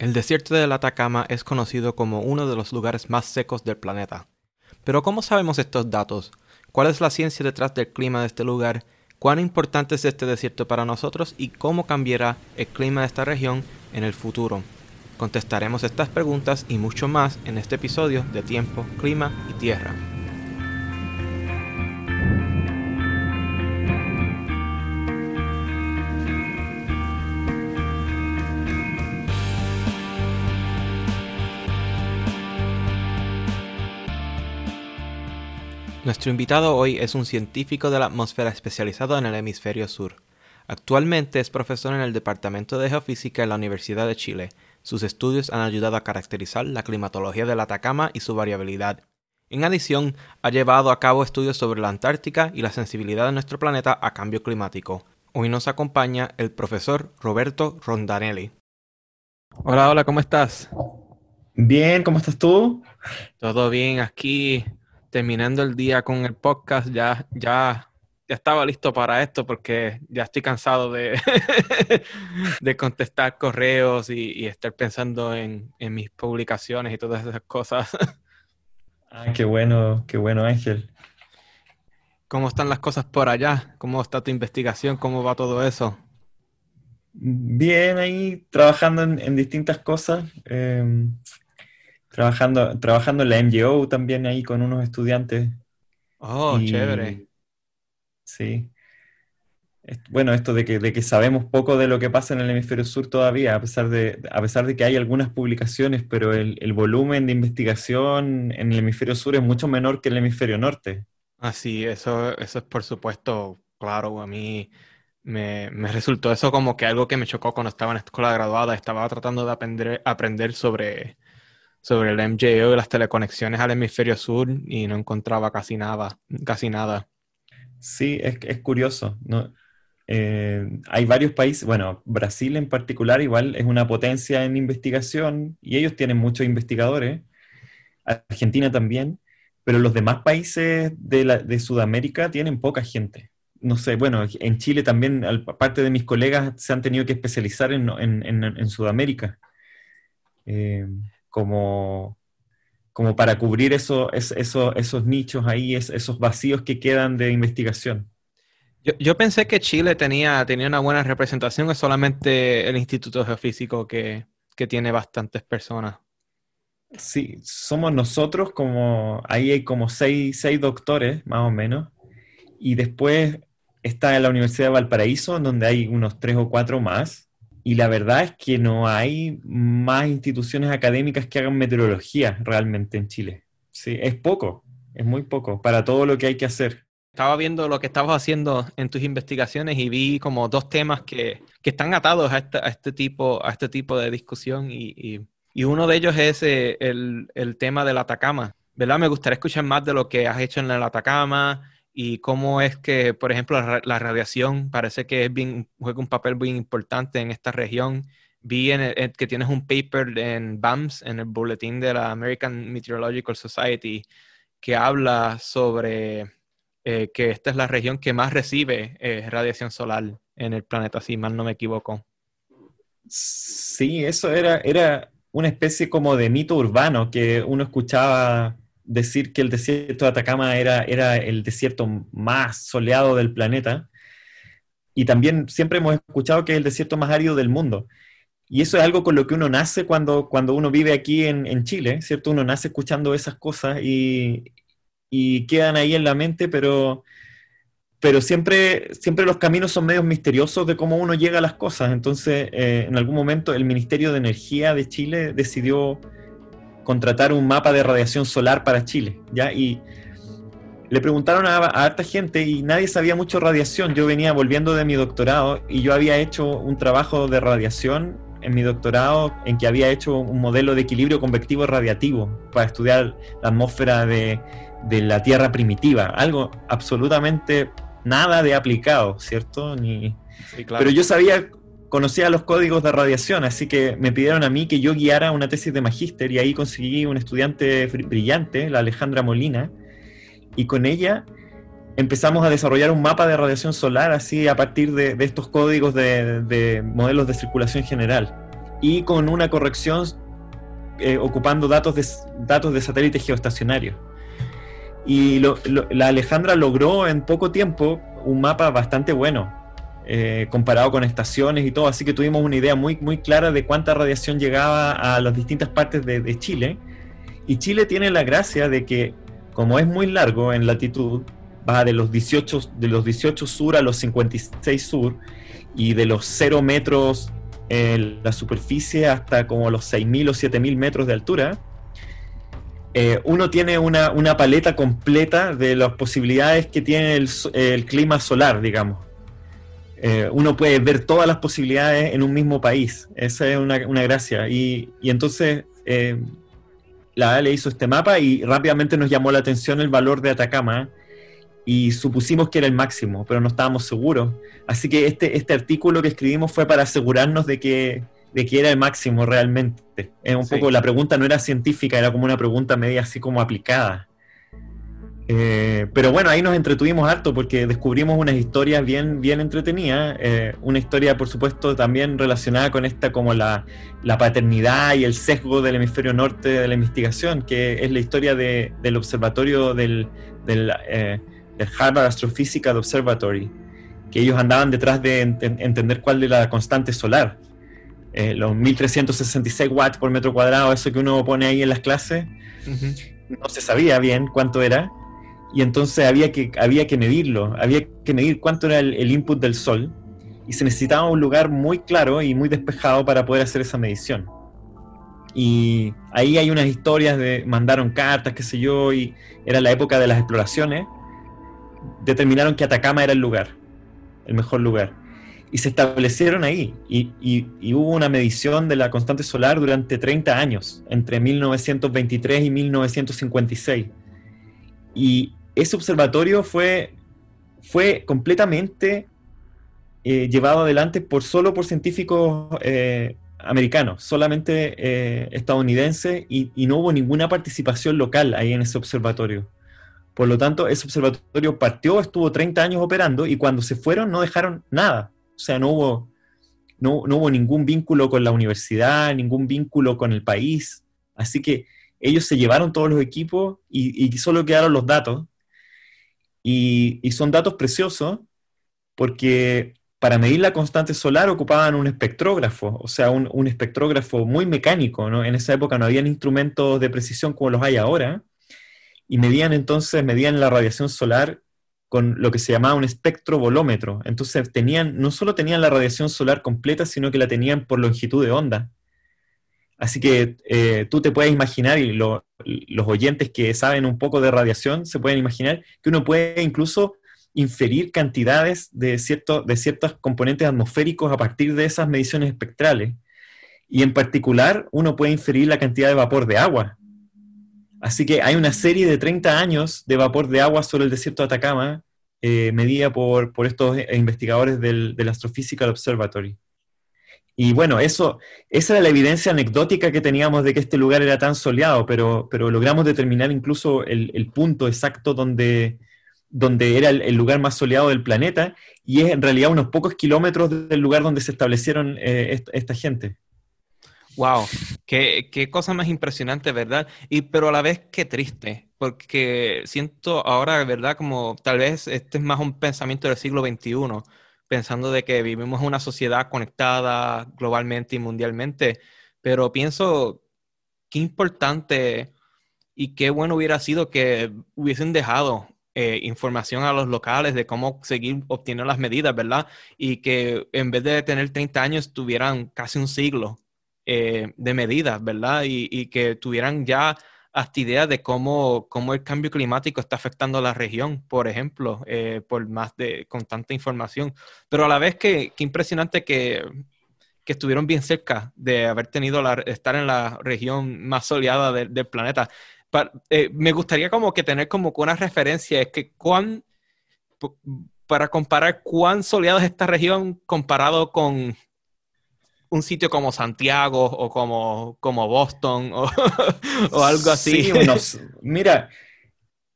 El desierto del Atacama es conocido como uno de los lugares más secos del planeta. Pero ¿cómo sabemos estos datos? ¿Cuál es la ciencia detrás del clima de este lugar? ¿Cuán importante es este desierto para nosotros y cómo cambiará el clima de esta región en el futuro? Contestaremos estas preguntas y mucho más en este episodio de Tiempo, Clima y Tierra. Nuestro invitado hoy es un científico de la atmósfera especializado en el hemisferio sur. Actualmente es profesor en el Departamento de Geofísica en la Universidad de Chile. Sus estudios han ayudado a caracterizar la climatología del Atacama y su variabilidad. En adición, ha llevado a cabo estudios sobre la Antártica y la sensibilidad de nuestro planeta a cambio climático. Hoy nos acompaña el profesor Roberto Rondanelli. Hola, hola, ¿cómo estás? Bien, ¿cómo estás tú? Todo bien, aquí terminando el día con el podcast, ya, ya, ya estaba listo para esto porque ya estoy cansado de, de contestar correos y, estar pensando en, mis publicaciones y todas esas cosas. Ah, qué bueno, qué bueno, Ángel. ¿Cómo están las cosas por allá? ¿Cómo está tu investigación? ¿Cómo va todo eso? Bien, ahí trabajando en, distintas cosas. Em, Trabajando, trabajando en la MGO también ahí con unos estudiantes. Oh, chévere. Sí. Bueno, esto de que, de que sabemos poco de lo que pasa en el hemisferio sur todavía, a pesar de, a pesar de que hay algunas publicaciones, pero el, volumen de investigación en el hemisferio sur es mucho menor que el hemisferio norte. Ah, sí, eso, eso es por supuesto claro. A mí me, me, resultó eso como que algo que me chocó cuando estaba en la escuela graduada. Estaba tratando de aprender, aprender sobre sobre el MJO y las teleconexiones al hemisferio sur y no encontraba casi nada, casi nada. Sí, es, es curioso. ¿no? Eh, hay varios países, bueno, Brasil en particular igual es una potencia en investigación y ellos tienen muchos investigadores, Argentina también, pero los demás países de, la, de Sudamérica tienen poca gente. No sé, bueno, en Chile también, parte de mis colegas se han tenido que especializar en, en, en, Sudamérica. Eh, como, como para cubrir eso, esos nichos ahí, esos vacíos que quedan de investigación. Yo, pensé que Chile tenía, tenía una buena representación, es solamente el Instituto Geofísico que, que tiene bastantes personas. Sí, somos nosotros como, ahí hay como seis, seis doctores, más o menos, y después está en la Universidad de Valparaíso, donde hay unos tres o cuatro más, y la verdad es que no hay más instituciones académicas que hagan meteorología realmente en Chile. Sí, es poco, es muy poco para todo lo que hay que hacer. Estaba viendo lo que estabas haciendo en tus investigaciones y vi como dos temas que, que están atados a este, a este, tipo, a este tipo de discusión y, y, uno de ellos es eh, el, el tema del Atacama. ¿Verdad? Me gustaría escuchar más de lo que has hecho en el Atacama, y cómo es que, por ejemplo, la, radiación parece que juega un papel muy importante en esta región. Vi en que tienes un paper en BAMS, en el boletín de la American Meteorological Society, que habla sobre eh, que esta es la región que más recibe eh, radiación solar en el planeta, si mal no me equivoco. Sí, eso era una especie como de mito urbano que uno escuchaba decir que el desierto de Atacama era, era el desierto más soleado del planeta. Y también siempre hemos escuchado que es el desierto más árido del mundo. Y eso es algo con lo que uno nace cuando, cuando uno vive aquí en, Chile, ¿cierto? Uno nace escuchando esas cosas y, quedan ahí en la mente, pero, pero siempre, siempre los caminos son medios misteriosos de cómo uno llega a las cosas. Entonces, eh, en algún momento el Ministerio de Energía de Chile decidió contratar un mapa de radiación solar para Chile, ¿ya? Y le preguntaron a, harta gente y nadie sabía mucho radiación. Yo venía volviendo de mi doctorado y yo había hecho un trabajo de radiación en mi doctorado en que había hecho un modelo de equilibrio convectivo radiativo para estudiar la atmósfera de, de la Tierra primitiva. Algo absolutamente nada de aplicado, ¿cierto? Ni... Pero yo sabía conocía los códigos de radiación, así que me pidieron a mí que yo guiara una tesis de magíster y ahí conseguí un estudiante brillante, la Alejandra Molina, y con ella empezamos a desarrollar un mapa de radiación solar así a partir de, estos códigos de, modelos de circulación general. y con una corrección eh, ocupando datos de, datos de satélite geoestacionario. Y la Alejandra logró en poco tiempo un mapa bastante bueno, eh, comparado con estaciones y todo, así que tuvimos una idea muy, muy clara de cuánta radiación llegaba a las distintas partes de, Chile. Y Chile tiene la gracia de que, como es muy largo en latitud, va de los 18, de los 18 sur a los 56 sur, y de los 0 metros en la superficie hasta como los 6.000 o 7.000 metros de altura, eh, uno tiene una, paleta completa de las posibilidades que tiene el, clima solar, digamos. Eh, uno puede ver todas las posibilidades en un mismo país. Esa es una, gracia. Y, entonces eh, la ALE hizo este mapa y rápidamente nos llamó la atención el valor de Atacama y supusimos que era el máximo, pero no estábamos seguros. Así que este, este artículo que escribimos fue para asegurarnos de que, de que era el máximo realmente. Es un poco, la pregunta no era científica, era como una pregunta media así como aplicada. Eh, pero bueno, ahí nos entretuvimos harto porque descubrimos unas historias bien, bien entretenidas. Eh, una historia, por supuesto, también relacionada con esta como la, la, paternidad y el sesgo del hemisferio norte de la investigación, que es la historia de, del observatorio del, del eh, el Harvard Astrophysical Observatory, que ellos andaban detrás de entender cuál era la constante solar. Eh, los 1366 watts por metro cuadrado, eso que uno pone ahí en las clases, no se sabía bien cuánto era, y entonces había que, había que medirlo, había que medir cuánto era el, input del sol, y se necesitaba un lugar muy claro y muy despejado para poder hacer esa medición. Y ahí hay unas historias de mandaron cartas, qué sé yo, y era la época de las exploraciones, determinaron que Atacama era el lugar, el mejor lugar. Y se establecieron ahí. Y, hubo una medición de la constante solar durante 30 años, entre 1923 y 1956. Y ese observatorio fue, fue completamente eh, llevado adelante por solo por científicos eh, americanos, solamente eh, estadounidenses, y, no hubo ninguna participación local ahí en ese observatorio. Por lo tanto, ese observatorio partió, estuvo 30 años operando y cuando se fueron no dejaron nada. O sea, no hubo, no, hubo ningún vínculo con la universidad, ningún vínculo con el país. Así que ellos se llevaron todos los equipos y, solo quedaron los datos. Y, son datos preciosos porque para medir la constante solar ocupaban un espectrógrafo, o sea, un, un espectrógrafo muy mecánico. ¿no? En esa época no habían instrumentos de precisión como los hay ahora y medían entonces, medían la radiación solar con lo que se llamaba un espectrovolómetro. Entonces tenían, no solo tenían la radiación solar completa, sino que la tenían por longitud de onda. Así que eh, tú te puedes imaginar, y los oyentes que saben un poco de radiación se pueden imaginar, que uno puede incluso inferir cantidades de, cierto, de ciertos componentes atmosféricos a partir de esas mediciones espectrales. Y en particular, uno puede inferir la cantidad de vapor de agua, Así que hay una serie de 30 años de vapor de agua sobre el desierto de Atacama, eh, medida por, por, estos investigadores del, del, Astrophysical Observatory. Y bueno, eso, esa era la evidencia anecdótica que teníamos de que este lugar era tan soleado, pero, pero logramos determinar incluso el, el punto exacto donde, donde era el, lugar más soleado del planeta, y es en realidad unos pocos kilómetros del lugar donde se establecieron eh, esta gente. Wow, qué, qué, cosa más impresionante, ¿verdad? Y pero a la vez qué triste, porque siento ahora, ¿verdad? Como tal vez este es más un pensamiento del siglo XXI, pensando de que vivimos en una sociedad conectada globalmente y mundialmente, pero pienso qué importante y qué bueno hubiera sido que hubiesen dejado eh, información a los locales de cómo seguir obteniendo las medidas, ¿verdad? Y que en vez de tener 30 años tuvieran casi un siglo eh, de medidas, ¿verdad? Y, que tuvieran ya hasta idea de cómo, cómo el cambio climático está afectando a la región, por ejemplo, eh, por más de, con tanta información. Pero a la vez que, impresionante que, que, estuvieron bien cerca de haber tenido la, estar en la región más soleada del planeta. Eh, me gustaría como que tener como una referencia, es que cuán, para comparar cuán soleada es esta región comparado con un sitio como Santiago o como, como Boston o, algo así. Sí, mira,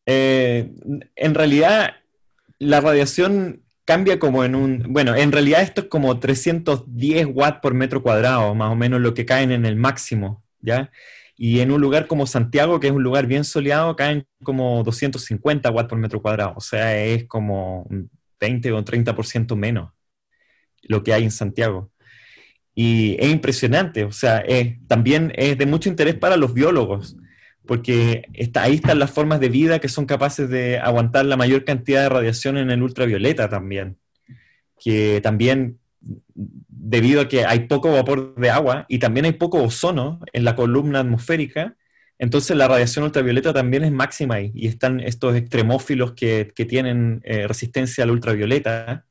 eh, en realidad la radiación cambia como en un, bueno, en realidad esto es como 310 watts por metro cuadrado, más o menos lo que caen en el máximo, ¿ya? Y en un lugar como Santiago, que es un lugar bien soleado, caen como 250 watts por metro cuadrado, o sea, es como un 20 o 30% menos lo que hay en Santiago. Y es impresionante, o sea, también es de mucho interés para los biólogos, porque está, ahí están las formas de vida que son capaces de aguantar la mayor cantidad de radiación en el ultravioleta también, que también debido a que hay poco vapor de agua y también hay poco ozono en la columna atmosférica, entonces la radiación ultravioleta también es máxima ahí y están estos extremófilos que, tienen eh, resistencia al ultravioleta.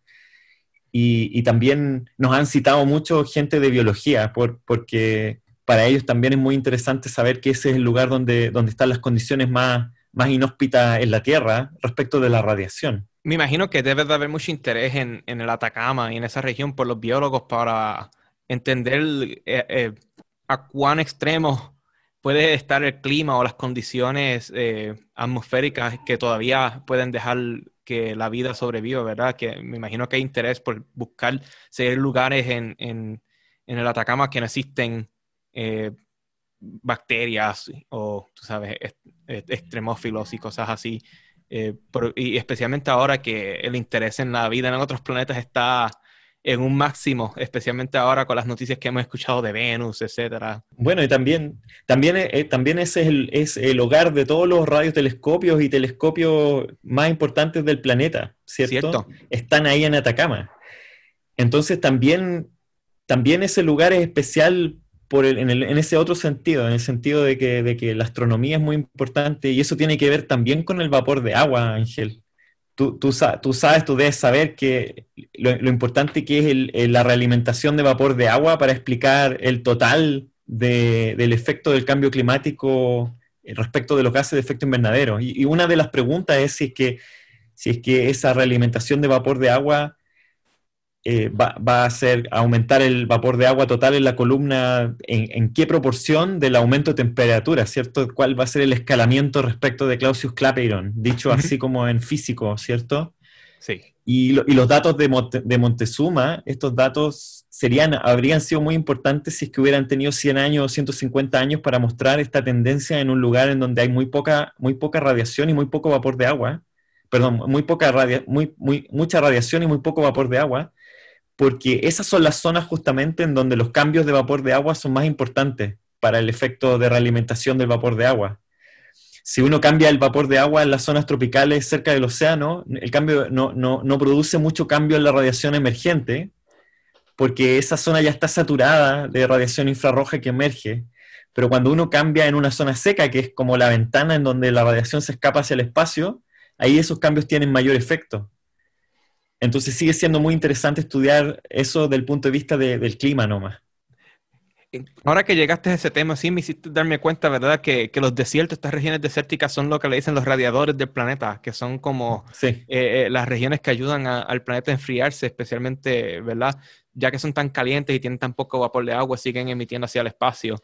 Y, también nos han citado mucho gente de biología, por, porque para ellos también es muy interesante saber que ese es el lugar donde, donde están las condiciones más, más inhóspitas en la Tierra respecto de la radiación. Me imagino que debe de haber mucho interés en, en el Atacama y en esa región por los biólogos para entender eh, eh, a cuán extremo puede estar el clima o las condiciones eh, atmosféricas que todavía pueden dejar que la vida sobreviva, ¿verdad? Que me imagino que hay interés por buscar seguir lugares en, en, el Atacama que no existen eh, bacterias o, tú sabes, extremófilos y cosas así. Eh, y especialmente ahora que el interés en la vida en otros planetas está en un máximo, especialmente ahora con las noticias que hemos escuchado de Venus, etcétera. Bueno, y también, también, eh, también ese es el, es el, hogar de todos los radiotelescopios y telescopios más importantes del planeta, ¿cierto? Están ahí en Atacama. Entonces también, también ese lugar es especial en, ese otro sentido, en el sentido de que, la astronomía es muy importante y eso tiene que ver también con el vapor de agua, Ángel. Tú, tú, sabes, tú debes saber que lo, importante que es la realimentación de vapor de agua para explicar el total del efecto del cambio climático respecto de los gases de efecto invernadero. Y, una de las preguntas es si es que, si es que esa realimentación de vapor de agua eh, va, a hacer aumentar el vapor de agua total en la columna, en, qué proporción del aumento de temperatura, ¿cierto? ¿Cuál va a ser el escalamiento respecto de Clausius Clapeyron? Dicho así como en físico, ¿cierto? Sí. Y, los datos de, de, Montezuma, estos datos serían, habrían sido muy importantes si es que hubieran tenido 100 años o 150 años para mostrar esta tendencia en un lugar en donde hay muy poca, muy poca radiación y muy poco vapor de agua. Perdón, muy poca radia, muy, muy, mucha radiación y muy poco vapor de agua porque esas son las zonas justamente en donde los cambios de vapor de agua son más importantes para el efecto de realimentación del vapor de agua. Si uno cambia el vapor de agua en las zonas tropicales cerca del océano, el cambio no, no produce mucho cambio en la radiación emergente, porque esa zona ya está saturada de radiación infrarroja que emerge. Pero cuando uno cambia en una zona seca, que es como la ventana en donde la radiación se escapa hacia el espacio, ahí esos cambios tienen mayor efecto. Entonces sigue siendo muy interesante estudiar eso del punto de vista del clima nomás. Ahora que llegaste a ese tema, sí me hiciste darme cuenta, ¿verdad? Que, los desiertos, estas regiones desérticas son lo que le dicen los radiadores del planeta, que son como eh, eh, las regiones que ayudan al planeta a enfriarse, especialmente, ¿verdad? Ya que son tan calientes y tienen tan poco vapor de agua, siguen emitiendo hacia el espacio.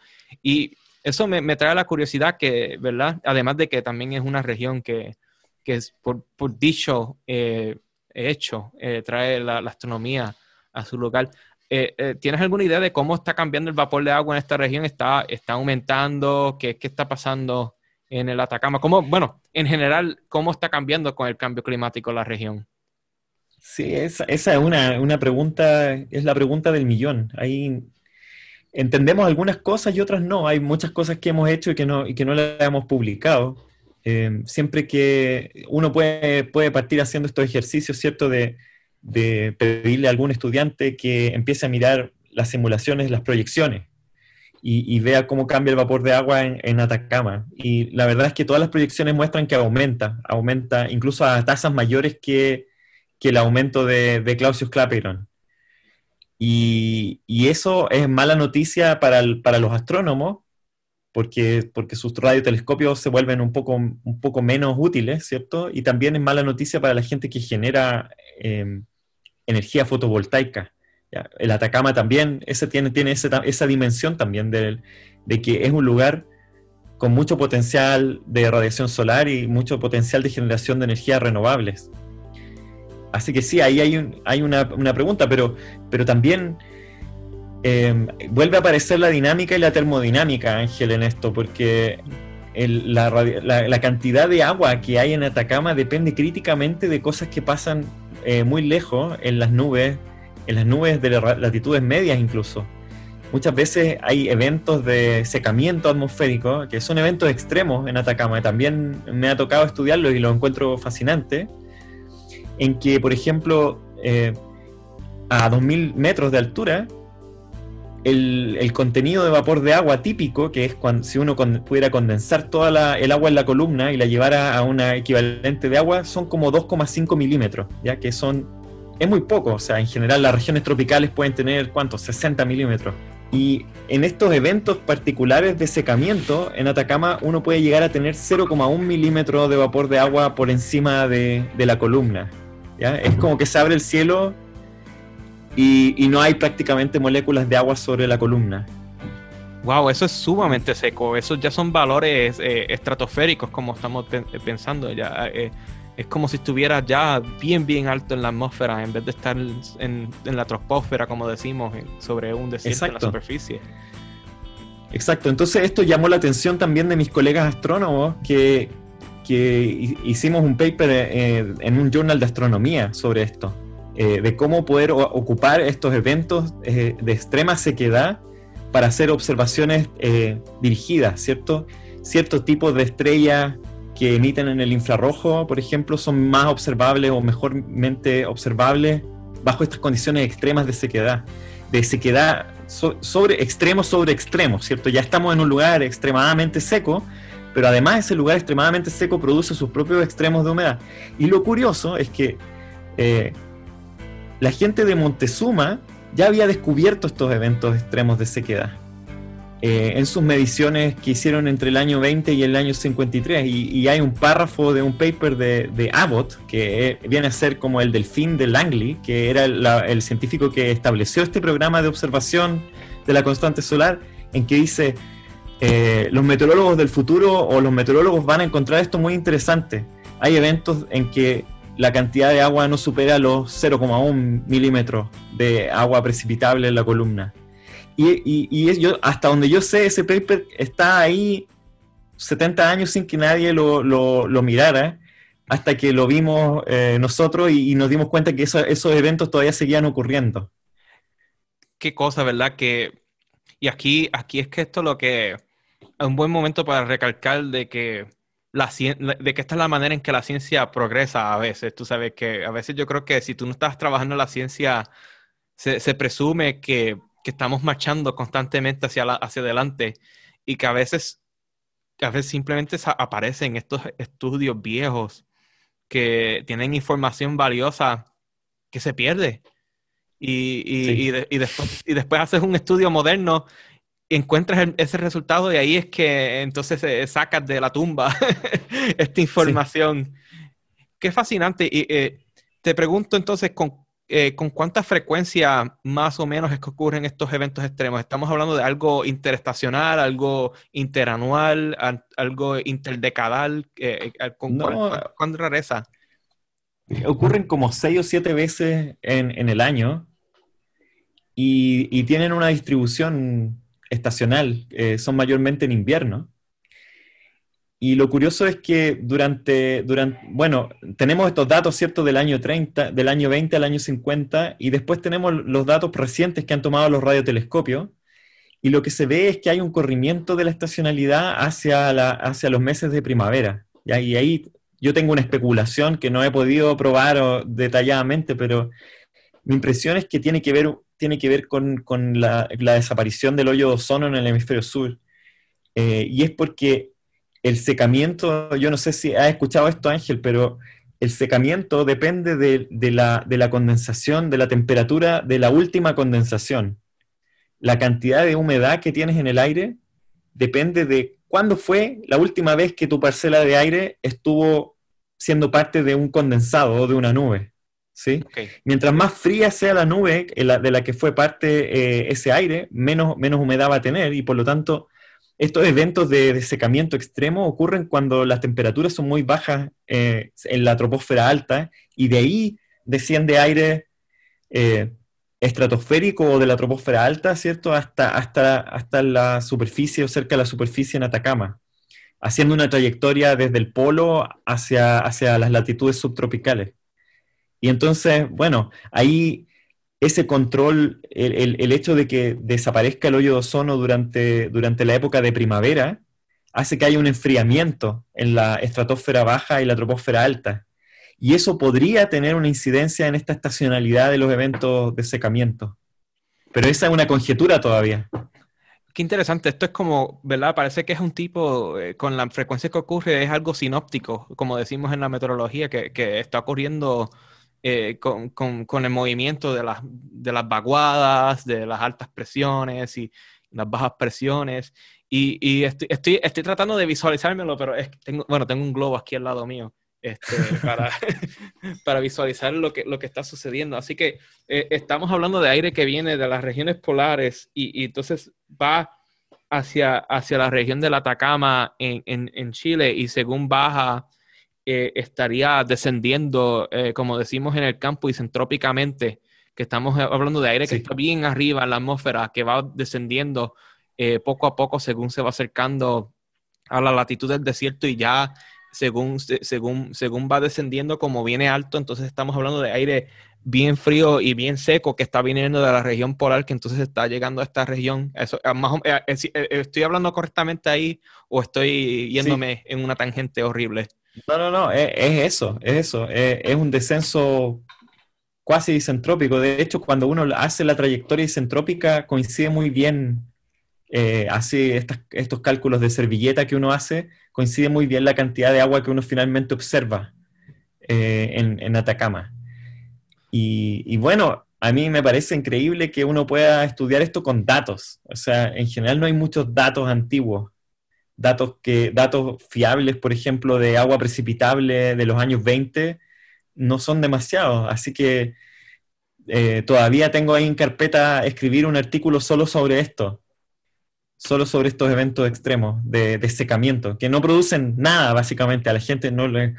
Y eso me, trae la curiosidad que, ¿verdad? Además de que también es una región que, es por, dicho... Eh, hecho, eh, trae la, astronomía a su lugar. Eh, eh, ¿Tienes alguna idea de cómo está cambiando el vapor de agua en esta región? ¿Está, está aumentando? ¿Qué, ¿Qué, está pasando en el Atacama? ¿Cómo, bueno, en general, ¿cómo está cambiando con el cambio climático la región? Sí, esa, esa es una, una, pregunta, es la pregunta del millón. Ahí entendemos algunas cosas y otras no. Hay muchas cosas que hemos hecho y que no, y que no las hemos publicado. Em, siempre que uno puede, puede partir haciendo estos ejercicios, ¿cierto? De, pedirle a algún estudiante que empiece a mirar las simulaciones, las proyecciones, y, vea cómo cambia el vapor de agua en, Atacama. Y la verdad es que todas las proyecciones muestran que aumenta, aumenta incluso a tasas mayores que, el aumento de, de Clausius Clapeyron. Y, y, eso es mala noticia para, para los astrónomos, porque, porque sus radiotelescopios se vuelven un poco, un poco menos útiles, ¿cierto? Y también es mala noticia para la gente que genera em, energía fotovoltaica. El Atacama también ese tiene, tiene esa dimensión también de, de que es un lugar con mucho potencial de radiación solar y mucho potencial de generación de energías renovables. así que sí, ahí hay, hay una, pregunta, pero, pero también eh, vuelve a aparecer la dinámica y la termodinámica, Ángel, en esto, porque la, cantidad de agua que hay en Atacama depende críticamente de cosas que pasan eh, muy lejos en las nubes, en las nubes de latitudes medias incluso. Muchas veces hay eventos de secamiento atmosférico, que son eventos extremos en Atacama, también me ha tocado estudiarlos y lo encuentro fascinante, en que, por ejemplo, eh, a 2.000 metros de altura, el, contenido de vapor de agua típico, que es cuando, si uno pudiera condensar toda el agua en la columna y la llevara a una equivalente de agua, son como 2,5 milímetros, ya que son, es muy poco, o sea, en general las regiones tropicales pueden tener, ¿cuántos? 60 milímetros. Y en estos eventos particulares de secamiento, en Atacama uno puede llegar a tener 0,1 milímetros de vapor de agua por encima de, de la columna. ¿ya? Es como que se abre el cielo y, no hay prácticamente moléculas de agua sobre la columna. Wow, eso es sumamente seco. Esos ya son valores eh, estratosféricos, como estamos pensando. Ya eh, es como si estuviera ya bien, bien alto en la atmósfera, en vez de estar en, la troposfera, como decimos, sobre un desierto en la superficie. Exacto. Entonces esto llamó la atención también de mis colegas astrónomos que, que hicimos un paper eh, en un journal de astronomía sobre esto. Eh, de cómo poder ocupar estos eventos eh, de extrema sequedad para hacer observaciones eh, dirigidas, ¿cierto? Ciertos tipos de estrellas que emiten en el infrarrojo, por ejemplo, son más observables o mejormente observables bajo estas condiciones extremas de sequedad, de sequedad sobre extremo sobre extremo, ¿cierto? Ya estamos en un lugar extremadamente seco, pero además ese lugar extremadamente seco produce sus propios extremos de humedad. Y lo curioso es que la gente de Montezuma ya había descubierto estos eventos extremos de sequedad. Eh, en sus mediciones que hicieron entre el año 20 y el año 53. Y, hay un párrafo de un paper de, Abbott, que viene a ser como el delfín de Langley, que era el científico que estableció este programa de observación de la constante solar, en que dice, eh, los meteorólogos del futuro o los meteorólogos van a encontrar esto muy interesante. Hay eventos en que la cantidad de agua no supera los 0,1 milímetros de agua precipitable en la columna. Y, yo, hasta donde yo sé, ese paper está ahí 70 años sin que nadie lo, mirara, hasta que lo vimos eh, nosotros y, nos dimos cuenta que esos eventos todavía seguían ocurriendo. Qué cosa, ¿verdad? Que, y aquí, aquí es que esto lo que es un buen momento para recalcar de que la, de que esta es la manera en que la ciencia progresa a veces. Tú sabes que a veces yo creo que si tú no estás trabajando en la ciencia, se, presume que, estamos marchando constantemente hacia, hacia adelante y que a veces, a veces simplemente aparecen estos estudios viejos que tienen información valiosa que se pierde. Y, y, y, después, y después haces un estudio moderno encuentras ese resultado y ahí es que entonces eh, sacas de la tumba esta información. Qué fascinante. Y eh, te pregunto entonces, eh, ¿con, cuánta frecuencia más o menos es que ocurren estos eventos extremos? ¿Estamos hablando de algo interestacional, algo interanual, algo interdecadal? ¿Con no, cuál, rareza? Ocurren como seis o siete veces en, el año y, y tienen una distribución estacional, eh, son mayormente en invierno. Y lo curioso es que durante, durante, bueno, tenemos estos datos, ¿cierto?, del año 30, del año 20 al año 50, y después tenemos los datos recientes que han tomado los radiotelescopios, y lo que se ve es que hay un corrimiento de la estacionalidad hacia, la, hacia los meses de primavera. Y ahí yo tengo una especulación que no he podido probar detalladamente, pero mi impresión es que tiene que ver tiene que ver con, la, desaparición del hoyo de ozono en el hemisferio sur. Eh, y es porque el secamiento, yo no sé si has escuchado esto Ángel, pero el secamiento depende de, la, de la condensación, de la temperatura de la última condensación. La cantidad de humedad que tienes en el aire depende de cuándo fue la última vez que tu parcela de aire estuvo siendo parte de un condensado o de una nube. ¿Sí? Mientras más fría sea la nube de la que fue parte eh, ese aire, menos, menos humedad va a tener y por lo tanto estos eventos de, secamiento extremo ocurren cuando las temperaturas son muy bajas eh, en la troposfera alta y de ahí desciende aire eh, estratosférico o de la troposfera alta, ¿cierto? Hasta, hasta, hasta la superficie o cerca de la superficie en Atacama, haciendo una trayectoria desde el polo hacia, hacia las latitudes subtropicales. Y entonces, bueno, ahí ese control, el, hecho de que desaparezca el hoyo de ozono durante, durante la época de primavera, hace que haya un enfriamiento en la estratosfera baja y la troposfera alta. Y eso podría tener una incidencia en esta estacionalidad de los eventos de secamiento. Pero esa es una conjetura todavía. Qué interesante. Esto es como, ¿verdad? Parece que es un tipo, eh, con la frecuencia que ocurre, es algo sinóptico, como decimos en la meteorología, que, que está ocurriendo eh, con, con, con, el movimiento de las, de las vaguadas, de las altas presiones y las bajas presiones. Y, y estoy, estoy, estoy, tratando de visualizármelo, pero es, tengo, bueno, tengo un globo aquí al lado mío este, para, para visualizar lo que, lo que está sucediendo. Así que eh, estamos hablando de aire que viene de las regiones polares y, y entonces va hacia, hacia la región del Atacama en, en, en Chile y según baja eh, estaría descendiendo, eh, como decimos en el campo, isentrópicamente, que estamos hablando de aire que está bien arriba en la atmósfera, que va descendiendo poco a poco según se va acercando a la latitud del desierto y ya según, según, según va descendiendo, como viene alto, entonces estamos hablando de aire bien frío y bien seco que está viniendo de la región polar, que entonces está llegando a esta región. Eso, eh, más, eh, eh, ¿Estoy hablando correctamente ahí o estoy yéndome en una tangente horrible? No, no, no, es, eso, es eso. Es, un descenso cuasi isentrópico. De hecho, cuando uno hace la trayectoria isentrópica, coincide muy bien, hace estos cálculos de servilleta que uno hace, coincide muy bien la cantidad de agua que uno finalmente observa eh, en, Atacama. Y, bueno, a mí me parece increíble que uno pueda estudiar esto con datos. O sea, en general no hay muchos datos antiguos. Datos, que, datos fiables, por ejemplo, de agua precipitable de los años 20, no son demasiados. Así que eh, todavía tengo ahí en carpeta escribir un artículo solo sobre esto solo sobre estos eventos extremos de, secamiento, que no producen nada básicamente, a la gente no le,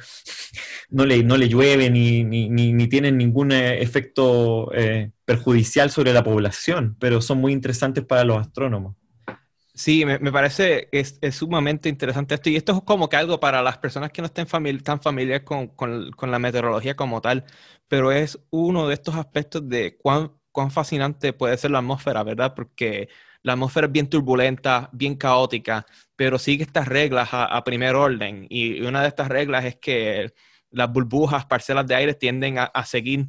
no le, no le llueve ni, ni, tienen ningún eh, efecto eh, perjudicial sobre la población, pero son muy interesantes para los astrónomos. Sí, me, parece es, es, sumamente interesante esto. Y esto es como que algo para las personas que no estén tan familiares con, con, con, la meteorología como tal, pero es uno de estos aspectos de cuán, cuán fascinante puede ser la atmósfera, ¿verdad? Porque la atmósfera es bien turbulenta, bien caótica, pero sigue estas reglas a, primer orden. Y una de estas reglas es que las burbujas, parcelas de aire tienden a, seguir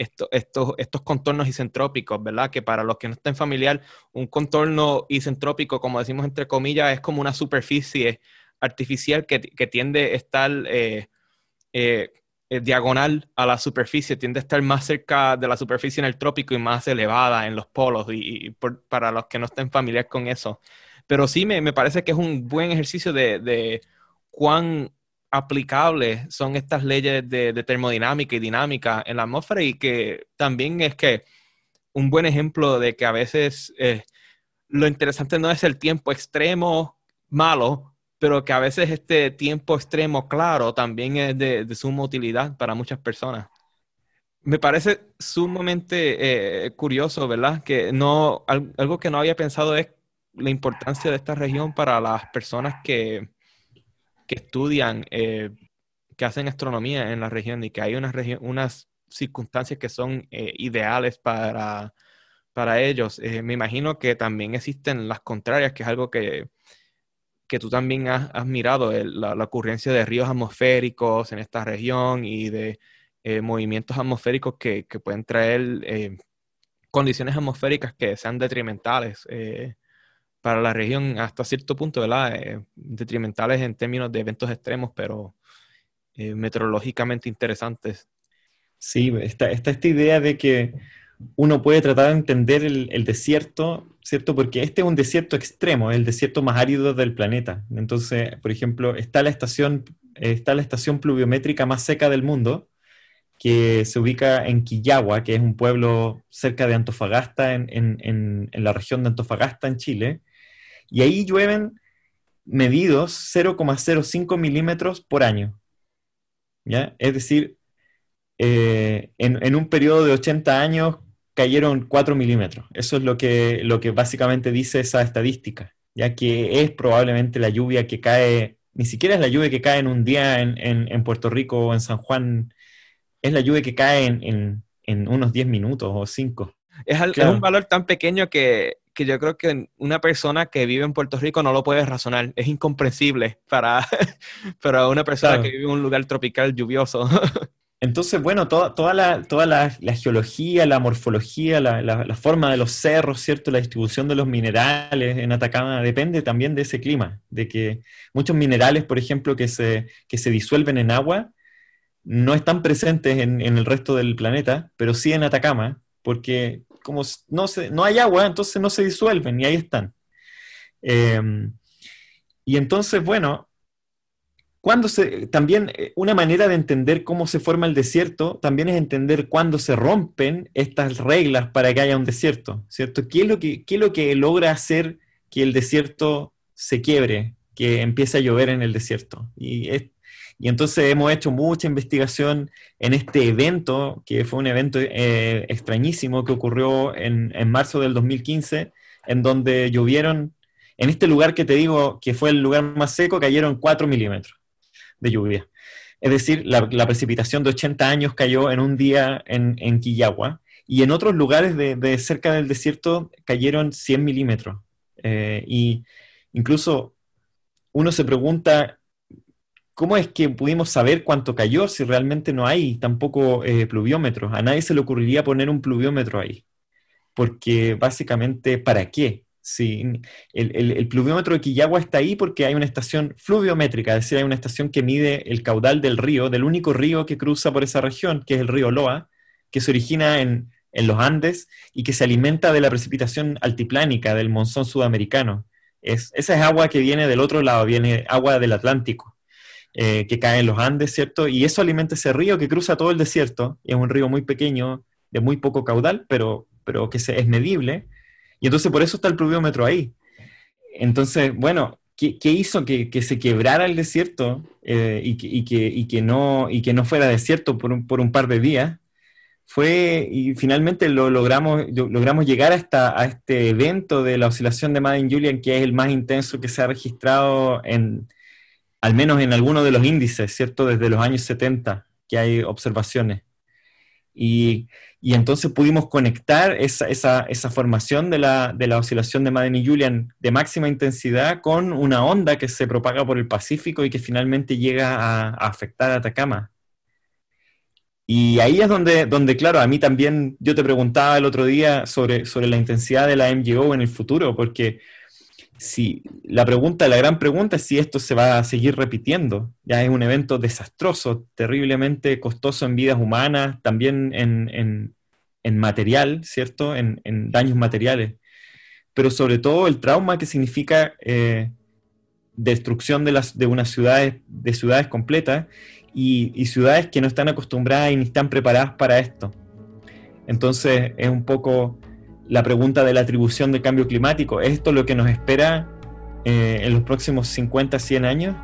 estos, estos contornos isentrópicos, ¿verdad? Que para los que no estén familiar, un contorno isentrópico, como decimos entre comillas, es como una superficie artificial que, tiende a estar eh, eh, eh, diagonal a la superficie, tiende a estar más cerca de la superficie en el trópico y más elevada en los polos, y, para los que no estén familiares con eso. Pero sí me, me parece que es un buen ejercicio de, de cuán aplicables son estas leyes de, termodinámica y dinámica en la atmósfera y que también es que un buen ejemplo de que a veces eh, lo interesante no es el tiempo extremo malo, pero que a veces este tiempo extremo, claro, también es de, suma utilidad para muchas personas. Me parece sumamente eh, curioso, ¿verdad? Que no, algo que no había pensado es la importancia de esta región para las personas que, que estudian, eh, que hacen astronomía en la región y que hay unas, unas circunstancias que son eh, ideales para, para ellos. me imagino que también existen las contrarias, que es algo que, que tú también has, mirado, la, ocurrencia de ríos atmosféricos en esta región y de eh, movimientos atmosféricos que, pueden traer eh, condiciones atmosféricas que sean detrimentales eh, para la región hasta cierto punto, ¿verdad? detrimentales en términos de eventos extremos, pero meteorológicamente interesantes. Sí, está, está esta idea de que uno puede tratar de entender el, desierto, ¿cierto? Porque este es un desierto extremo, el desierto más árido del planeta. Entonces, por ejemplo, está la estación, está la estación pluviométrica más seca del mundo, que se ubica en Quillagua, que es un pueblo cerca de Antofagasta, en, la región de Antofagasta, en Chile. Y ahí llueven medidos 0,05 milímetros por año. ¿ya? Es decir, eh, en, un periodo de 80 años cayeron 4 milímetros. Eso es lo que, lo que básicamente dice esa estadística, ya que es probablemente la lluvia que cae, ni siquiera es la lluvia que cae en un día en, Puerto Rico o en San Juan, es la lluvia que cae en, unos 10 minutos o 5. Es, un valor tan pequeño que, yo creo que una persona que vive en Puerto Rico no lo puede razonar. Es incomprensible para, para una persona que vive en un lugar tropical lluvioso. Entonces, bueno, toda, toda, la, toda la, geología, la morfología, la, forma de los cerros, ¿cierto? La distribución de los minerales en Atacama depende también de ese clima, de que muchos minerales, por ejemplo, que se, que se disuelven en agua, no están presentes en, el resto del planeta, pero sí en Atacama, porque como no, se, no hay agua, entonces no se disuelven y ahí están. Em, y entonces, bueno, cuando también eh, una manera de entender cómo se forma el desierto también es entender cuándo se rompen estas reglas para que haya un desierto, ¿cierto? ¿Qué es lo que, es lo que logra hacer que el desierto se quiebre, que empiece a llover en el desierto? Y, y entonces hemos hecho mucha investigación en este evento, que fue un evento eh, extrañísimo que ocurrió en, en marzo del 2015, en donde llovieron, en este lugar que te digo que fue el lugar más seco, cayeron 4 milímetros de lluvia. Es decir, la, precipitación de 80 años cayó en un día en, en Quillagua y en otros lugares de, cerca del desierto cayeron 100 milímetros. Eh, y incluso uno se pregunta, ¿cómo es que pudimos saber cuánto cayó si realmente no hay tampoco eh, pluviómetros? A nadie se le ocurriría poner un pluviómetro ahí, porque básicamente, ¿para qué? Sí, el, pluviómetro de Quillagua está ahí porque hay una estación fluviométrica, es decir, hay una estación que mide el caudal del río, del único río que cruza por esa región, que es el río Loa, que se origina en, los Andes y que se alimenta de la precipitación altiplánica del monzón sudamericano. Es, esa es agua que viene del otro lado, viene agua del Atlántico, eh, que cae en los Andes, ¿cierto? Y eso alimenta ese río que cruza todo el desierto, y es un río muy pequeño, de muy poco caudal, pero, pero que es medible y entonces por eso está el pluviómetro ahí. Entonces, bueno, ¿qué, hizo que, se quebrara el desierto eh, y, que, no, y que no fuera desierto por un, par de días? Fue, y finalmente lo logramos, logramos llegar hasta, a este evento de la oscilación de Madden Julian, que es el más intenso que se ha registrado en, al menos en algunos de los índices, ¿cierto? Desde los años 70, que hay observaciones. Y y entonces pudimos conectar esa, esa, esa formación de la, de la, oscilación de Madden y Julian de máxima intensidad con una onda que se propaga por el Pacífico y que finalmente llega a, afectar a Atacama. Y ahí es donde, donde, claro, a mí también yo te preguntaba el otro día sobre, sobre la intensidad de la MGO en el futuro, porque si la pregunta, la gran pregunta es si esto se va a seguir repitiendo. Ya es un evento desastroso, terriblemente costoso en vidas humanas, también en, material, ¿cierto? En, daños materiales. Pero sobre todo el trauma que significa eh, destrucción de, las, de unas ciudades, de ciudades completas y, ciudades que no están acostumbradas ni están preparadas para esto. Entonces es un poco la pregunta de la atribución del cambio climático. ¿Es esto lo que nos espera eh, en los próximos 50, 100 años?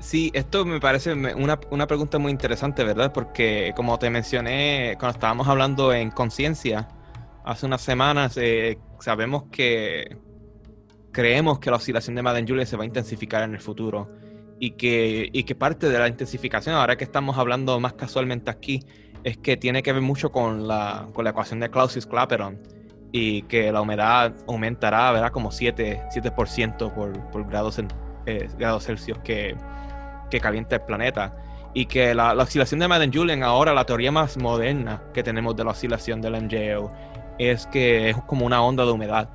Sí, esto me parece una, pregunta muy interesante, ¿verdad? Porque como te mencioné cuando estábamos hablando en conciencia hace unas semanas, eh, sabemos que creemos que la oscilación de Madden Julian se va a intensificar en el futuro y que, y que parte de la intensificación, ahora que estamos hablando más casualmente aquí, es que tiene que ver mucho con la, con la ecuación de Clausius-Clapeyron y que la humedad aumentará, ¿verdad? Como 7%, 7 por, por grados, eh, grados Celsius que, que calienta el planeta. Y que la, oscilación de Madden-Julian, ahora la teoría más moderna que tenemos de la oscilación del MJO, es que es como una onda de humedad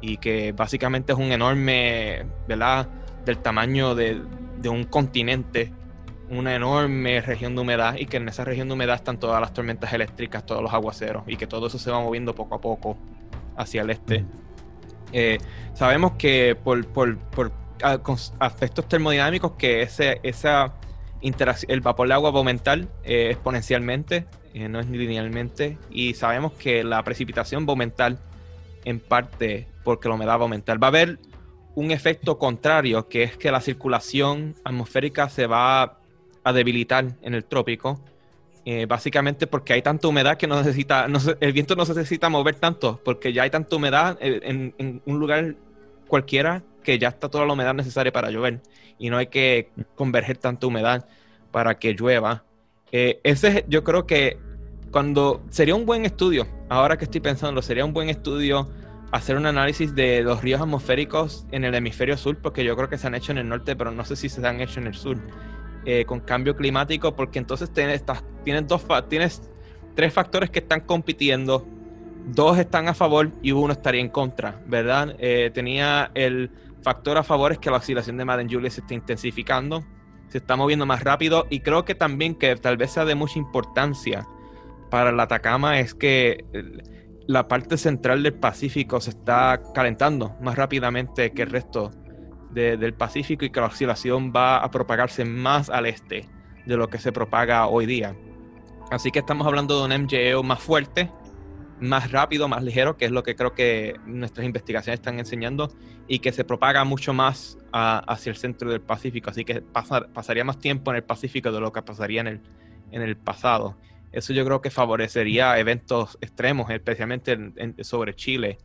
y que básicamente es un enorme, ¿verdad? Del tamaño de, de un continente una enorme región de humedad y que en esa región de humedad están todas las tormentas eléctricas, todos los aguaceros y que todo eso se va moviendo poco a poco hacia el este. Mm. Eh, sabemos que por, por, por efectos termodinámicos que ese, esa el vapor de agua va a aumentar eh, exponencialmente, eh, no es linealmente, y sabemos que la precipitación va a aumentar en parte porque la humedad va a aumentar. Va a haber un efecto contrario, que es que la circulación atmosférica se va a debilitar en el trópico. Eh, básicamente porque hay tanta humedad que no necesita, el viento no necesita mover tanto, porque ya hay tanta humedad en, en, un lugar cualquiera que ya está toda la humedad necesaria para llover y no hay que converger tanta humedad para que llueva. Eh, ese yo creo que cuando sería un buen estudio, ahora que estoy pensando, sería un buen estudio hacer un análisis de los ríos atmosféricos en el hemisferio sur, porque yo creo que se han hecho en el norte, pero no sé si se han hecho en el sur, eh, con cambio climático, porque entonces tienes, tienes, dos, tienes tres factores que están compitiendo, dos están a favor y uno estaría en contra, ¿verdad? Eh, tenía el factor a favor es que la oscilación de Madden Julia se está intensificando, se está moviendo más rápido y creo que también que tal vez sea de mucha importancia para el Atacama es que la parte central del Pacífico se está calentando más rápidamente que el resto del Pacífico y que la oscilación va a propagarse más al este de lo que se propaga hoy día. Así que estamos hablando de un MJO más fuerte, más rápido, más ligero, que es lo que creo que nuestras investigaciones están enseñando, y que se propaga mucho más hacia el centro del Pacífico. Así que pasaría más tiempo en el Pacífico de lo que pasaría en el, en el pasado. Eso yo creo que favorecería eventos extremos, especialmente sobre Chile,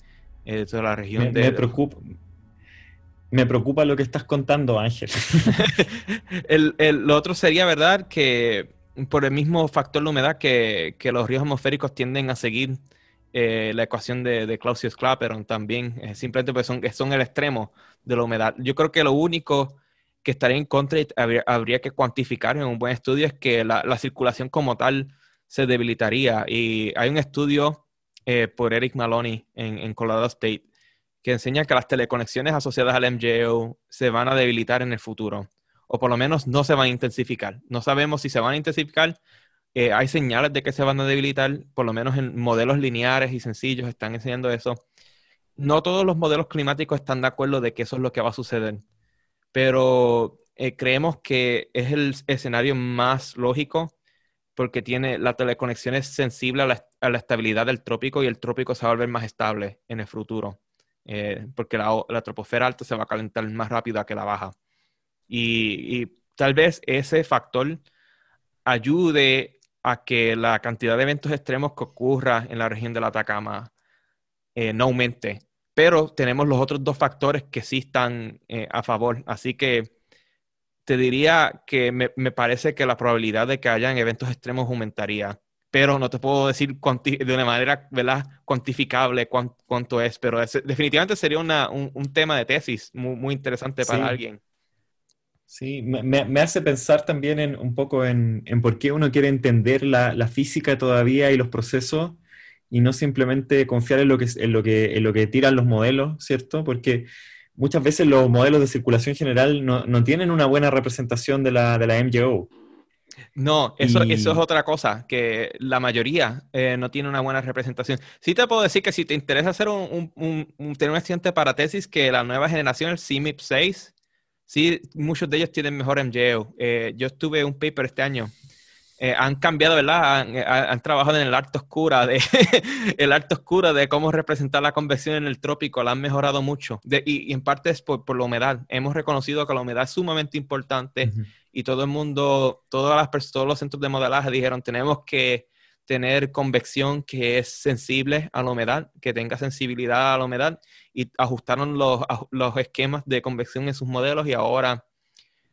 eh, sobre la región de... Me preocupa, me preocupa lo que estás contando, Ángel. el, lo otro sería, ¿verdad?, que por el mismo factor de humedad que, los ríos atmosféricos tienden a seguir eh, la ecuación de, Clausius-Clapeyron también, eh, simplemente porque son, son el extremo de la humedad. Yo creo que lo único que estaría en contra y habría, que cuantificar en un buen estudio es que la, la circulación como tal se debilitaría. Y hay un estudio eh, por Eric Maloney en, Colorado State que enseña que las teleconexiones asociadas al MJO se van a debilitar en el futuro, o por lo menos no se van a intensificar. No sabemos si se van a intensificar. Eh, hay señales de que se van a debilitar, por lo menos en modelos lineares y sencillos están enseñando eso. No todos los modelos climáticos están de acuerdo de que eso es lo que va a suceder, pero eh, creemos que es el escenario más lógico porque tiene la teleconexión es sensible a la, estabilidad del trópico y el trópico se va a volver más estable en el futuro, eh, porque la, troposfera alta se va a calentar más rápido que la baja. Y, tal vez ese factor ayude a que la cantidad de eventos extremos que ocurra en la región de la Atacama eh, no aumente. Pero tenemos los otros dos factores que sí están eh, a favor. Así que te diría que me, parece que la probabilidad de que hayan eventos extremos aumentaría, pero no te puedo decir de una manera ¿verdad? cuantificable cuánto, es, pero definitivamente sería un, tema de tesis muy, interesante para alguien. Sí, me, hace pensar también en, un poco en, por qué uno quiere entender la, física todavía y los procesos y no simplemente confiar en lo que, en lo que, en lo que tiran los modelos, ¿cierto? Porque muchas veces los modelos de circulación general no, tienen una buena representación de la, de la MGO. No, eso, eso es otra cosa, que la mayoría eh, no tiene una buena representación. Sí te puedo decir que si te interesa hacer un, un, tener un estudiante para tesis, que la nueva generación, el CMIP 6, sí, muchos de ellos tienen mejor MGO. Eh, yo estuve un paper este año eh, han cambiado, ¿verdad? Eh, han, trabajado en el arte oscura de el arte oscuro de cómo representar la convección en el trópico, la han mejorado mucho. y, en parte es por, la humedad. Hemos reconocido que la humedad es sumamente importante y todo el mundo, todas las todos los centros de modelaje dijeron tenemos que tener convección que es sensible a la humedad, que tenga sensibilidad a la humedad y ajustaron los, los esquemas de convección en sus modelos y ahora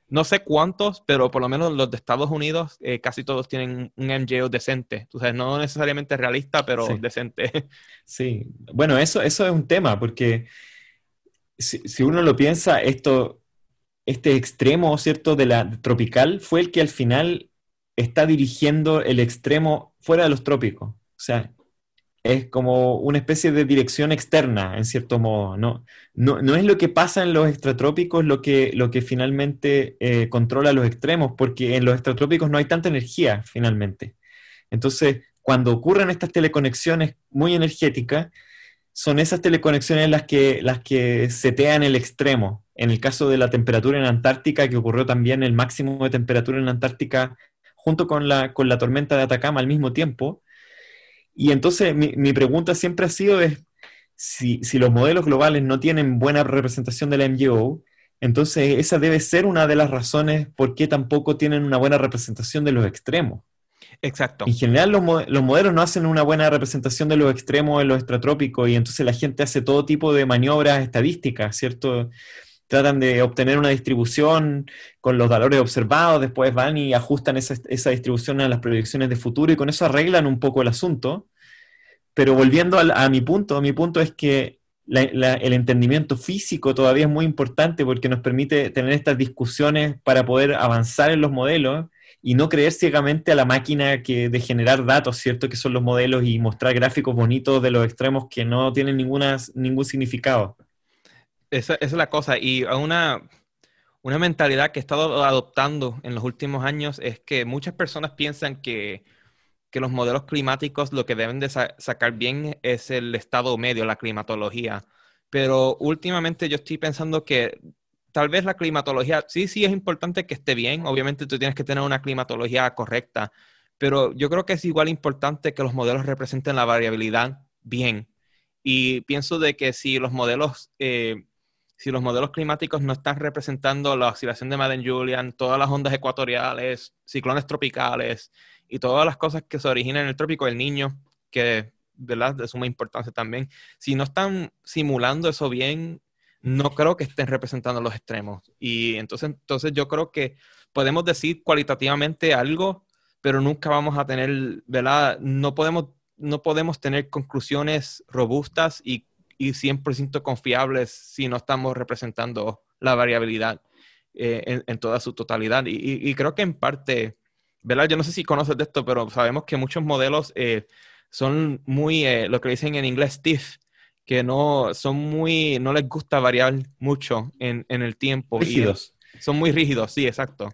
no sé cuántos, pero por lo menos los de Estados Unidos eh, casi todos tienen un MJO decente. Entonces, no necesariamente realista, pero decente. Sí, bueno, eso, eso es un tema, porque si, uno lo piensa, esto, este extremo, ¿cierto?, de la tropical fue el que al final está dirigiendo el extremo fuera de los trópicos. O sea, es como una especie de dirección externa, en cierto modo. No, no, es lo que pasa en los extratrópicos lo que, lo que finalmente eh, controla los extremos, porque en los extratrópicos no hay tanta energía, finalmente. Entonces, cuando ocurren estas teleconexiones muy energéticas, son esas teleconexiones las que, las que setean el extremo. En el caso de la temperatura en Antártica, que ocurrió también el máximo de temperatura en Antártica junto con la, con la tormenta de Atacama al mismo tiempo, y entonces mi, pregunta siempre ha sido es, si, los modelos globales no tienen buena representación de la MGO, Entonces, esa debe ser una de las razones por qué tampoco tienen una buena representación de los extremos. Exacto. En general, los, modelos no hacen una buena representación de los extremos en los estratrópicos y entonces la gente hace todo tipo de maniobras estadísticas, ¿cierto? Tratan de obtener una distribución con los valores observados, después van y ajustan esa distribución a las proyecciones de futuro y con eso arreglan un poco el asunto. Pero volviendo a, mi punto, mi punto es que el entendimiento físico todavía es muy importante porque nos permite tener estas discusiones para poder avanzar en los modelos y no creer ciegamente a la máquina que, de generar datos, ¿cierto? Que son los modelos y mostrar gráficos bonitos de los extremos que no tienen ninguna, ningún significado. Esa, es la cosa. Y una, una mentalidad que he estado adoptando en los últimos años es que muchas personas piensan que que los modelos climáticos lo que deben de sacar bien es el estado medio, la climatología. Pero últimamente yo estoy pensando que tal vez la climatología, sí, sí es importante que esté bien, obviamente tú tienes que tener una climatología correcta, pero yo creo que es igual importante que los modelos representen la variabilidad bien. Y pienso de que si los modelos, eh, si los modelos climáticos no están representando la oscilación de Madden-Julian, todas las ondas ecuatoriales, ciclones tropicales, y todas las cosas que se originan en el trópico del niño, que ¿verdad? de suma importancia también. Si no están simulando eso bien, no creo que estén representando los extremos. Y entonces, entonces yo creo que podemos decir cualitativamente algo, pero nunca vamos a tener, ¿verdad? No podemos, no podemos tener conclusiones robustas y, y 100% confiables si no estamos representando la variabilidad eh, en, toda su totalidad. y creo que en parte ¿verdad? Yo no sé si conoces de esto, pero sabemos que muchos modelos eh, son muy, eh, lo que dicen en inglés, stiff, que no son muy, no les gusta variar mucho en, el tiempo. Rígidos. son muy rígidos, sí, exacto.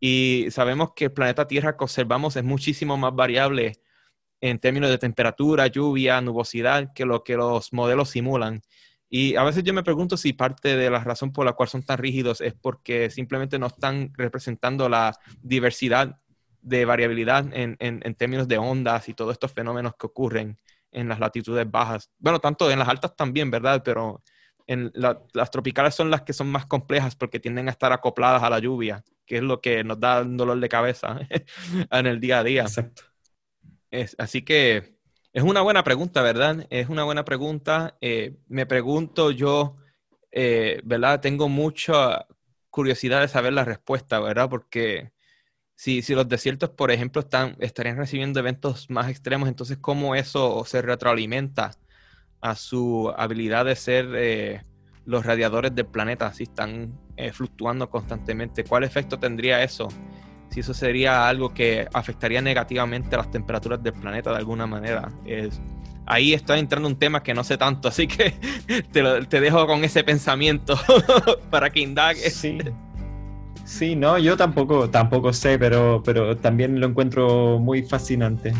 Y sabemos que el planeta Tierra que observamos es muchísimo más variable en términos de temperatura, lluvia, nubosidad, que lo que los modelos simulan. Y a veces yo me pregunto si parte de la razón por la cual son tan rígidos es porque simplemente no están representando la diversidad de variabilidad en, en, términos de ondas y todos estos fenómenos que ocurren en las latitudes bajas. Bueno, tanto en las altas también, ¿verdad? Pero en las tropicales son las que son más complejas porque tienden a estar acopladas a la lluvia, que es lo que nos da un dolor de cabeza en el día a día. Exacto. Es, así que es una buena pregunta, ¿verdad? Es una buena pregunta. Eh, me pregunto yo, eh, ¿verdad? Tengo mucha curiosidad de saber la respuesta, ¿verdad? Porque si, si los desiertos, por ejemplo, están, estarían recibiendo eventos más extremos, entonces cómo eso se retroalimenta a su habilidad de ser eh, los radiadores del planeta, si están eh, fluctuando constantemente. ¿Cuál efecto tendría eso? Si eso sería algo que afectaría negativamente a las temperaturas del planeta de alguna manera. Es, ahí estoy entrando en un tema que no sé tanto, así que te, te dejo con ese pensamiento para que indagues. Sí. Sí, no, yo tampoco, tampoco sé, pero, pero también lo encuentro muy fascinante.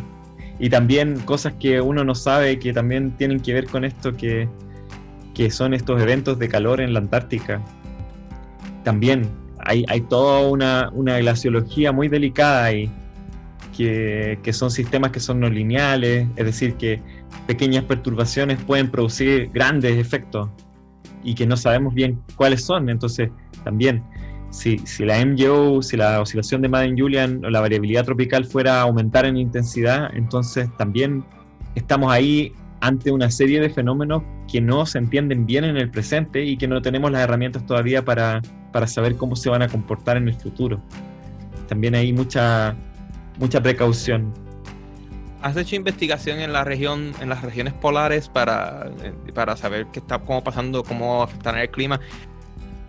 Y también cosas que uno no sabe que también tienen que ver con esto, que, son estos eventos de calor en la Antártica. También hay, hay toda una, una, glaciología muy delicada ahí, que, que son sistemas que son no lineales, es decir, que pequeñas perturbaciones pueden producir grandes efectos y que no sabemos bien cuáles son. Entonces, también si, si la MJO, si la oscilación de Madden-Julian o la variabilidad tropical fuera a aumentar en intensidad, entonces también estamos ahí ante una serie de fenómenos que no se entienden bien en el presente y que no tenemos las herramientas todavía para, para saber cómo se van a comportar en el futuro. También hay mucha, mucha precaución. ¿Has hecho investigación en la región, en las regiones polares para, eh, para saber qué está cómo pasando, cómo afectar el clima?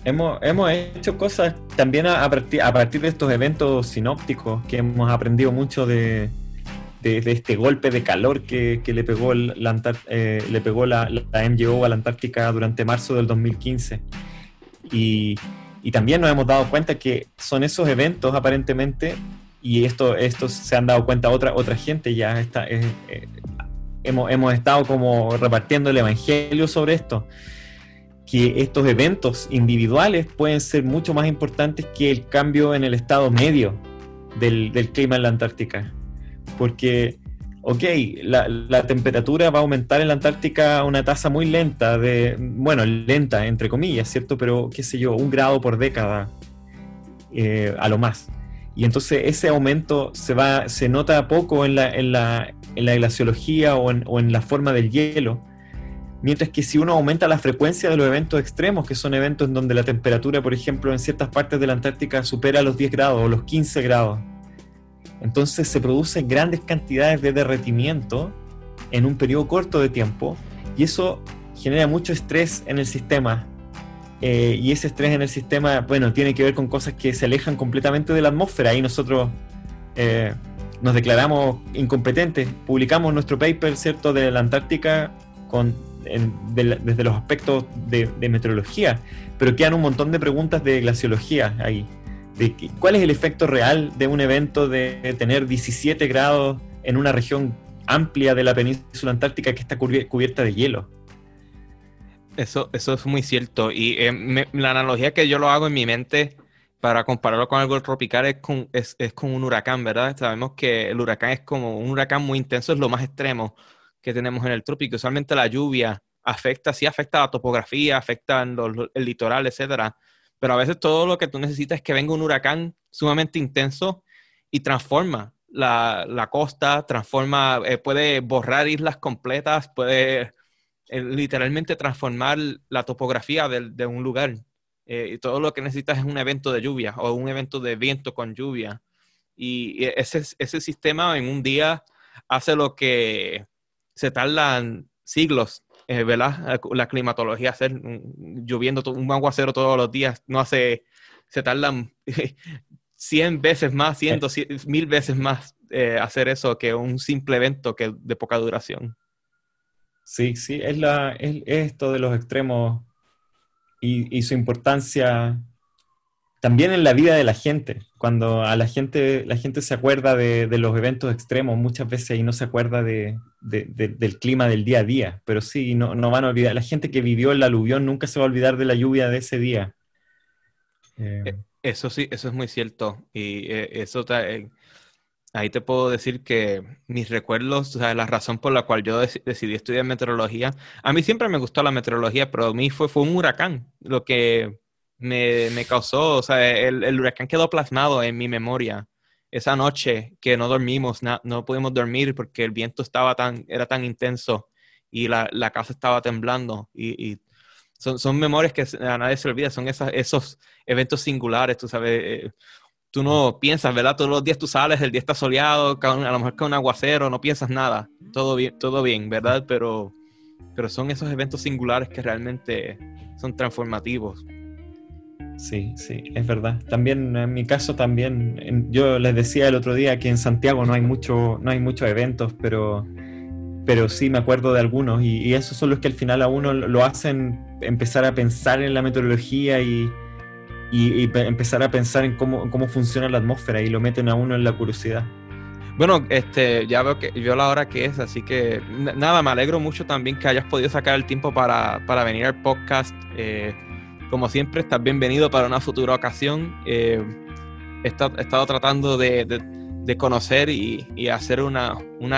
Hemos, hemos hecho cosas también a, partir, a partir de estos eventos sinópticos, que hemos aprendido mucho de, de, este golpe de calor que, que le pegó, la, eh, le pegó la, la, MGO a la Antártica durante marzo del 2015. Y, y, también nos hemos dado cuenta que son esos eventos aparentemente, y esto, esto se han dado cuenta otra, otra gente ya, está, eh, eh, hemos, hemos estado como repartiendo el evangelio sobre esto que estos eventos individuales pueden ser mucho más importantes que el cambio en el estado medio del, clima en la Antártica. Porque ok, la, temperatura va a aumentar en la Antártica a una tasa muy lenta, de, bueno, lenta, entre comillas, ¿cierto? Pero, qué sé yo, un grado por década, eh, a lo más. Y entonces ese aumento se, va, se nota poco en la, glaciología o en la forma del hielo, Mientras que si uno aumenta la frecuencia de los eventos extremos, que son eventos en donde la temperatura, por ejemplo, en ciertas partes de la Antártica supera los 10 grados o los 15 grados, entonces se producen grandes cantidades de derretimiento en un periodo corto de tiempo y eso genera mucho estrés en el sistema. Eh, y ese estrés en el sistema, bueno, tiene que ver con cosas que se alejan completamente de la atmósfera y nosotros eh, nos declaramos incompetentes. Publicamos nuestro paper, ¿cierto?, de la Antártica con, desde los aspectos de, de meteorología, pero quedan un montón de preguntas de glaciología ahí cuál es el efecto real de un evento de tener 17 grados en una región amplia de la península antártica que está cubierta de hielo. Eso, eso es muy cierto. Y eh, la analogía que yo lo hago en mi mente para compararlo con algo tropical es con, es, con un huracán, ¿verdad? Sabemos que el huracán es como un huracán muy intenso, es lo más extremo que tenemos en el trópico. Usualmente la lluvia afecta, sí afecta a la topografía, afecta el litoral, etcétera pero a veces todo lo que tú necesitas es que venga un huracán sumamente intenso y transforma la, costa, transforma, eh, puede borrar islas completas, puede eh, literalmente transformar la topografía de, un lugar. Eh, y todo lo que necesitas es un evento de lluvia o un evento de viento con lluvia. Y, ese, ese sistema en un día hace lo que se tardan siglos eh, ¿verdad? La climatología, hacer lloviendo un aguacero todos los días, no hace, se tardan 100 veces más, 100, mil veces más eh, hacer eso que un simple evento que de poca duración. Sí, sí, es, la, es, esto de los extremos y, y, su importancia también en la vida de la gente, cuando a la gente, la gente se acuerda de, los eventos extremos muchas veces y no se acuerda de, del clima del día a día, pero sí, no, no, van a olvidar, la gente que vivió el aluvión nunca se va a olvidar de la lluvia de ese día. Eh, eh, eso sí, eso es muy cierto. Y eh, eso ahí te puedo decir que mis recuerdos, o sea, la razón por la cual yo decidí estudiar meteorología, a mí siempre me gustó la meteorología, pero a mí fue, fue un huracán lo que me, me causó, o sea, el, el, huracán quedó plasmado en mi memoria. Esa noche que no dormimos, no pudimos dormir porque el viento estaba tan, era tan intenso y la, la casa estaba temblando. Y, y son, son, memorias que a nadie se olvida, son esas, esos eventos singulares, tú sabes. Eh, tú no piensas, ¿verdad? Todos los días tú sales, el día está soleado, a lo mejor con un aguacero, no piensas nada. Todo bien, todo bien ¿verdad? Pero, pero son esos eventos singulares que realmente son transformativos. Sí, sí, es verdad. También en mi caso también, yo les decía el otro día que en Santiago no hay mucho, no hay muchos eventos, pero, pero sí me acuerdo de algunos y, esos son los que al final a uno lo hacen empezar a pensar en la meteorología y, empezar a pensar en cómo, cómo funciona la atmósfera y lo meten a uno en la curiosidad. Bueno, este, ya veo que vio la hora que es, así que nada, me alegro mucho también que hayas podido sacar el tiempo para, para venir al podcast. Eh, como siempre, estás bienvenido para una futura ocasión. Eh, he, estado, tratando de, conocer y, hacer una,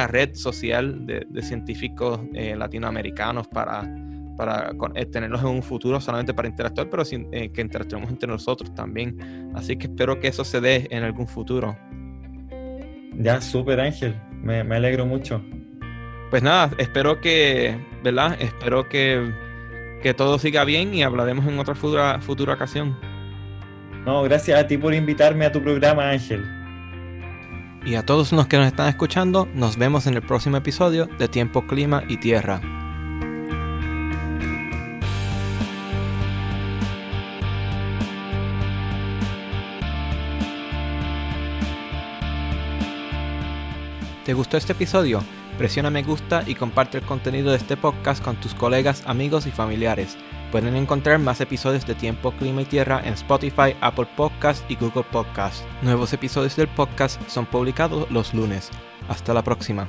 red social de, científicos eh, latinoamericanos para, para eh, tenerlos en un futuro solamente para interactuar, pero sin, que interactuemos entre nosotros también. Así que espero que eso se dé en algún futuro. Ya, súper Ángel, me, me alegro mucho. Pues nada, espero que, ¿verdad? Espero que que todo siga bien y hablaremos en otra futura, futura ocasión. No, gracias a ti por invitarme a tu programa, Ángel. Y a todos los que nos están escuchando, nos vemos en el próximo episodio de Tiempo, Clima y Tierra. ¿Te gustó este episodio? Presiona me gusta y comparte el contenido de este podcast con tus colegas, amigos y familiares. Pueden encontrar más episodios de Tiempo, Clima y Tierra en Spotify, Apple Podcast y Google Podcast. Nuevos episodios del podcast son publicados los lunes. Hasta la próxima.